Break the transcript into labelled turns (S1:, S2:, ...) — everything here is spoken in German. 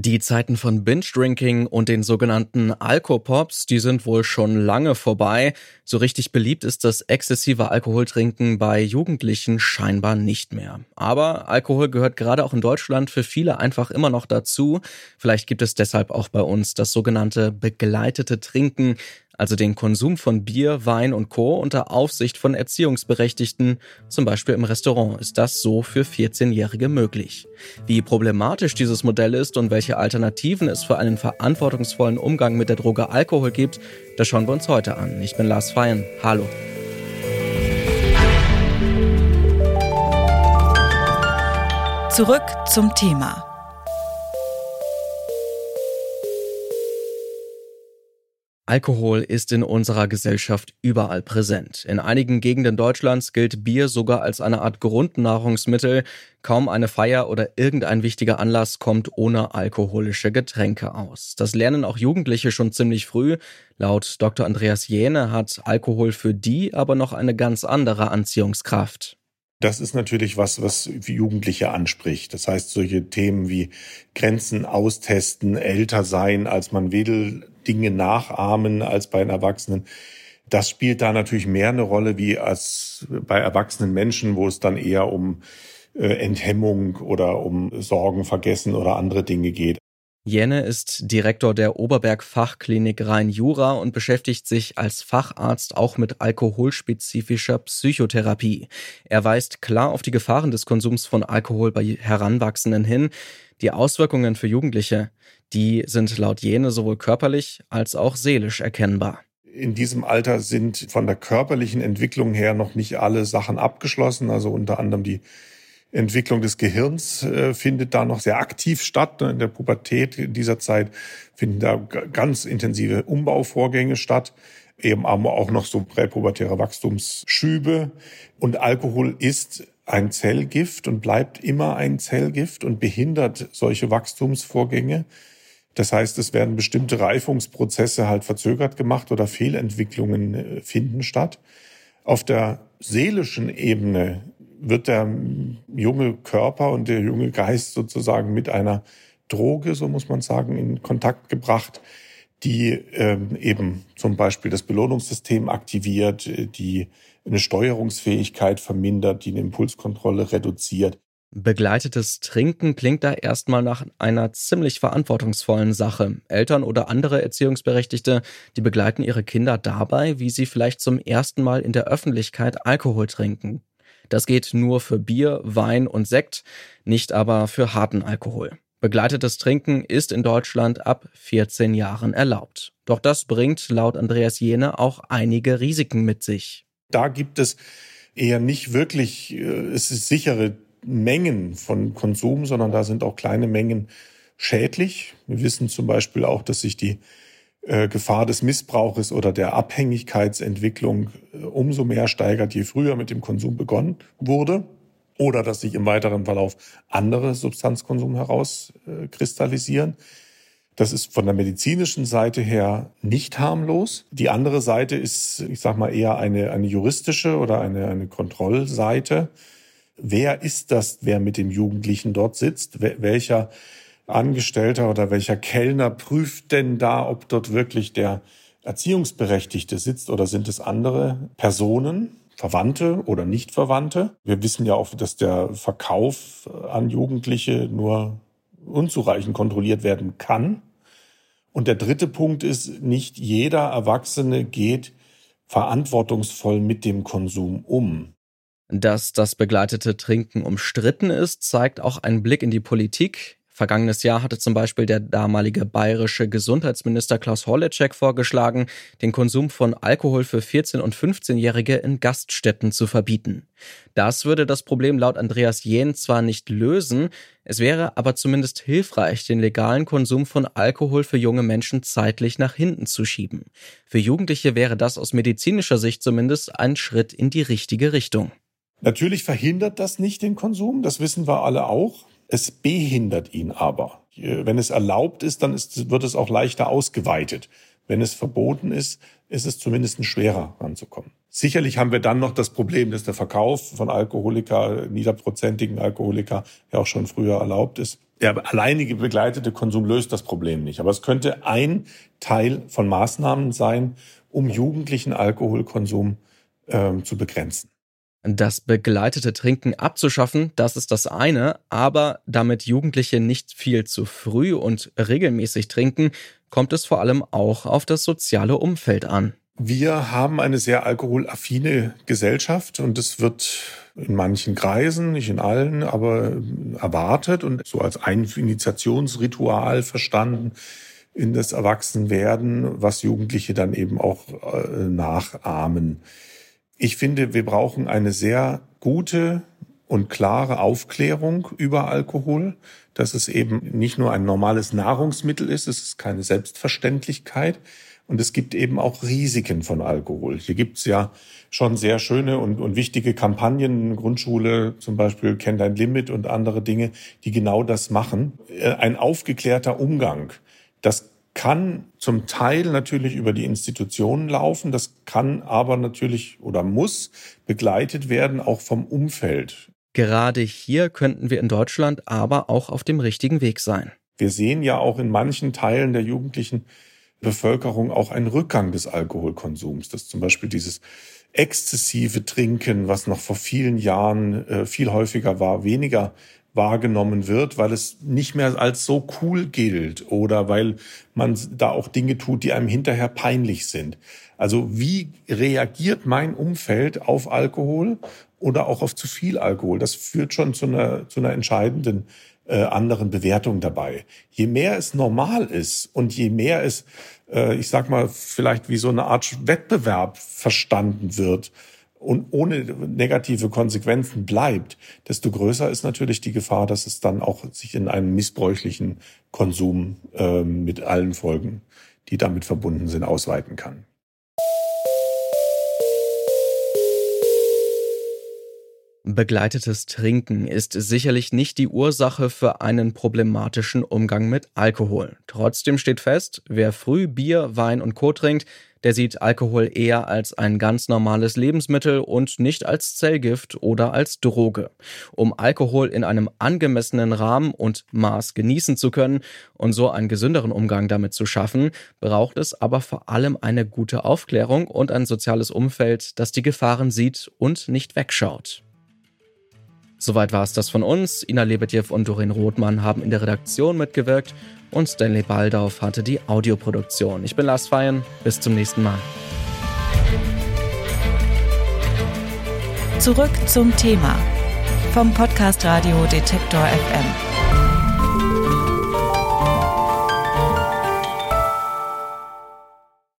S1: Die Zeiten von Binge-Drinking und den sogenannten Alkopops, die sind wohl schon lange vorbei. So richtig beliebt ist das exzessive Alkoholtrinken bei Jugendlichen scheinbar nicht mehr. Aber Alkohol gehört gerade auch in Deutschland für viele einfach immer noch dazu. Vielleicht gibt es deshalb auch bei uns das sogenannte begleitete Trinken, also den Konsum von Bier, Wein und Co. unter Aufsicht von Erziehungsberechtigten, zum Beispiel im Restaurant, ist das so für 14-Jährige möglich. Wie problematisch dieses Modell ist und welche Alternativen es für einen verantwortungsvollen Umgang mit der Droge Alkohol gibt, das schauen wir uns heute an. Ich bin Lars Feyen. Hallo.
S2: Zurück zum Thema.
S1: Alkohol ist in unserer Gesellschaft überall präsent. In einigen Gegenden Deutschlands gilt Bier sogar als eine Art Grundnahrungsmittel. Kaum eine Feier oder irgendein wichtiger Anlass kommt ohne alkoholische Getränke aus. Das lernen auch Jugendliche schon ziemlich früh. Laut Dr. Andreas Jähne hat Alkohol für die aber noch eine ganz andere Anziehungskraft.
S3: Das ist natürlich was, was Jugendliche anspricht. Das heißt, solche Themen wie Grenzen austesten, älter sein, als man will, Dinge nachahmen als bei den Erwachsenen. Das spielt da natürlich mehr eine Rolle wie als bei erwachsenen Menschen, wo es dann eher um äh, Enthemmung oder um Sorgen vergessen oder andere Dinge geht.
S1: Jenne ist Direktor der Oberberg Fachklinik Rhein-Jura und beschäftigt sich als Facharzt auch mit alkoholspezifischer Psychotherapie. Er weist klar auf die Gefahren des Konsums von Alkohol bei Heranwachsenden hin. Die Auswirkungen für Jugendliche, die sind laut Jene sowohl körperlich als auch seelisch erkennbar.
S3: In diesem Alter sind von der körperlichen Entwicklung her noch nicht alle Sachen abgeschlossen, also unter anderem die Entwicklung des Gehirns äh, findet da noch sehr aktiv statt. In der Pubertät in dieser Zeit finden da ganz intensive Umbauvorgänge statt, eben auch noch so präpubertäre Wachstumsschübe. Und Alkohol ist ein Zellgift und bleibt immer ein Zellgift und behindert solche Wachstumsvorgänge. Das heißt, es werden bestimmte Reifungsprozesse halt verzögert gemacht oder Fehlentwicklungen äh, finden statt. Auf der seelischen Ebene wird der junge Körper und der junge Geist sozusagen mit einer Droge, so muss man sagen, in Kontakt gebracht, die ähm, eben zum Beispiel das Belohnungssystem aktiviert, die eine Steuerungsfähigkeit vermindert, die eine Impulskontrolle reduziert.
S1: Begleitetes Trinken klingt da erstmal nach einer ziemlich verantwortungsvollen Sache. Eltern oder andere Erziehungsberechtigte, die begleiten ihre Kinder dabei, wie sie vielleicht zum ersten Mal in der Öffentlichkeit Alkohol trinken. Das geht nur für Bier, Wein und Sekt, nicht aber für harten Alkohol. Begleitetes Trinken ist in Deutschland ab 14 Jahren erlaubt. Doch das bringt laut Andreas Jene auch einige Risiken mit sich.
S3: Da gibt es eher nicht wirklich äh, es ist sichere Mengen von Konsum, sondern da sind auch kleine Mengen schädlich. Wir wissen zum Beispiel auch, dass sich die Gefahr des Missbrauches oder der Abhängigkeitsentwicklung äh, umso mehr steigert, je früher mit dem Konsum begonnen wurde oder dass sich im weiteren Verlauf andere Substanzkonsum herauskristallisieren. Das ist von der medizinischen Seite her nicht harmlos. Die andere Seite ist, ich sag mal, eher eine, eine juristische oder eine, eine Kontrollseite. Wer ist das, wer mit dem Jugendlichen dort sitzt? Welcher Angestellter oder welcher Kellner prüft denn da, ob dort wirklich der Erziehungsberechtigte sitzt oder sind es andere Personen, Verwandte oder Nicht-Verwandte? Wir wissen ja auch, dass der Verkauf an Jugendliche nur unzureichend kontrolliert werden kann. Und der dritte Punkt ist, nicht jeder Erwachsene geht verantwortungsvoll mit dem Konsum um.
S1: Dass das begleitete Trinken umstritten ist, zeigt auch ein Blick in die Politik. Vergangenes Jahr hatte zum Beispiel der damalige bayerische Gesundheitsminister Klaus Holleczek vorgeschlagen, den Konsum von Alkohol für 14- und 15-Jährige in Gaststätten zu verbieten. Das würde das Problem laut Andreas Jähn zwar nicht lösen, es wäre aber zumindest hilfreich, den legalen Konsum von Alkohol für junge Menschen zeitlich nach hinten zu schieben. Für Jugendliche wäre das aus medizinischer Sicht zumindest ein Schritt in die richtige Richtung.
S3: Natürlich verhindert das nicht den Konsum, das wissen wir alle auch. Es behindert ihn aber. Wenn es erlaubt ist, dann ist, wird es auch leichter ausgeweitet. wenn es verboten ist, ist es zumindest schwerer ranzukommen. Sicherlich haben wir dann noch das Problem, dass der Verkauf von Alkoholika, niederprozentigen Alkoholika, ja auch schon früher erlaubt ist. Der alleinige begleitete Konsum löst das Problem nicht. Aber es könnte ein Teil von Maßnahmen sein, um jugendlichen Alkoholkonsum äh, zu begrenzen.
S1: Das begleitete Trinken abzuschaffen, das ist das eine, aber damit Jugendliche nicht viel zu früh und regelmäßig trinken, kommt es vor allem auch auf das soziale Umfeld an.
S3: Wir haben eine sehr alkoholaffine Gesellschaft und es wird in manchen Kreisen, nicht in allen, aber erwartet und so als ein Initiationsritual verstanden in das Erwachsenwerden, was Jugendliche dann eben auch äh, nachahmen. Ich finde, wir brauchen eine sehr gute und klare Aufklärung über Alkohol, dass es eben nicht nur ein normales Nahrungsmittel ist, es ist keine Selbstverständlichkeit. Und es gibt eben auch Risiken von Alkohol. Hier gibt's ja schon sehr schöne und, und wichtige Kampagnen, Grundschule zum Beispiel, Kennt dein Limit und andere Dinge, die genau das machen. Äh, ein aufgeklärter Umgang, das kann zum Teil natürlich über die Institutionen laufen, das kann aber natürlich oder muss begleitet werden auch vom Umfeld.
S1: Gerade hier könnten wir in Deutschland aber auch auf dem richtigen Weg sein.
S3: Wir sehen ja auch in manchen Teilen der jugendlichen Bevölkerung auch einen Rückgang des Alkoholkonsums, dass zum Beispiel dieses exzessive Trinken, was noch vor vielen Jahren äh, viel häufiger war, weniger wahrgenommen wird, weil es nicht mehr als so cool gilt oder weil man da auch Dinge tut, die einem hinterher peinlich sind. Also wie reagiert mein Umfeld auf Alkohol oder auch auf zu viel Alkohol? Das führt schon zu einer, zu einer entscheidenden äh, anderen Bewertung dabei. Je mehr es normal ist und je mehr es, äh, ich sag mal, vielleicht wie so eine Art Wettbewerb verstanden wird, und ohne negative Konsequenzen bleibt, desto größer ist natürlich die Gefahr, dass es dann auch sich in einen missbräuchlichen Konsum äh, mit allen Folgen, die damit verbunden sind, ausweiten kann.
S1: Begleitetes Trinken ist sicherlich nicht die Ursache für einen problematischen Umgang mit Alkohol. Trotzdem steht fest, wer früh Bier, Wein und Co. trinkt, der sieht Alkohol eher als ein ganz normales Lebensmittel und nicht als Zellgift oder als Droge. Um Alkohol in einem angemessenen Rahmen und Maß genießen zu können und so einen gesünderen Umgang damit zu schaffen, braucht es aber vor allem eine gute Aufklärung und ein soziales Umfeld, das die Gefahren sieht und nicht wegschaut. Soweit war es das von uns. Ina Lebedjew und Doreen Rothmann haben in der Redaktion mitgewirkt und Stanley Baldauf hatte die Audioproduktion. Ich bin Lars Feyen. Bis zum nächsten Mal.
S2: Zurück zum Thema vom Podcast Radio Detektor FM.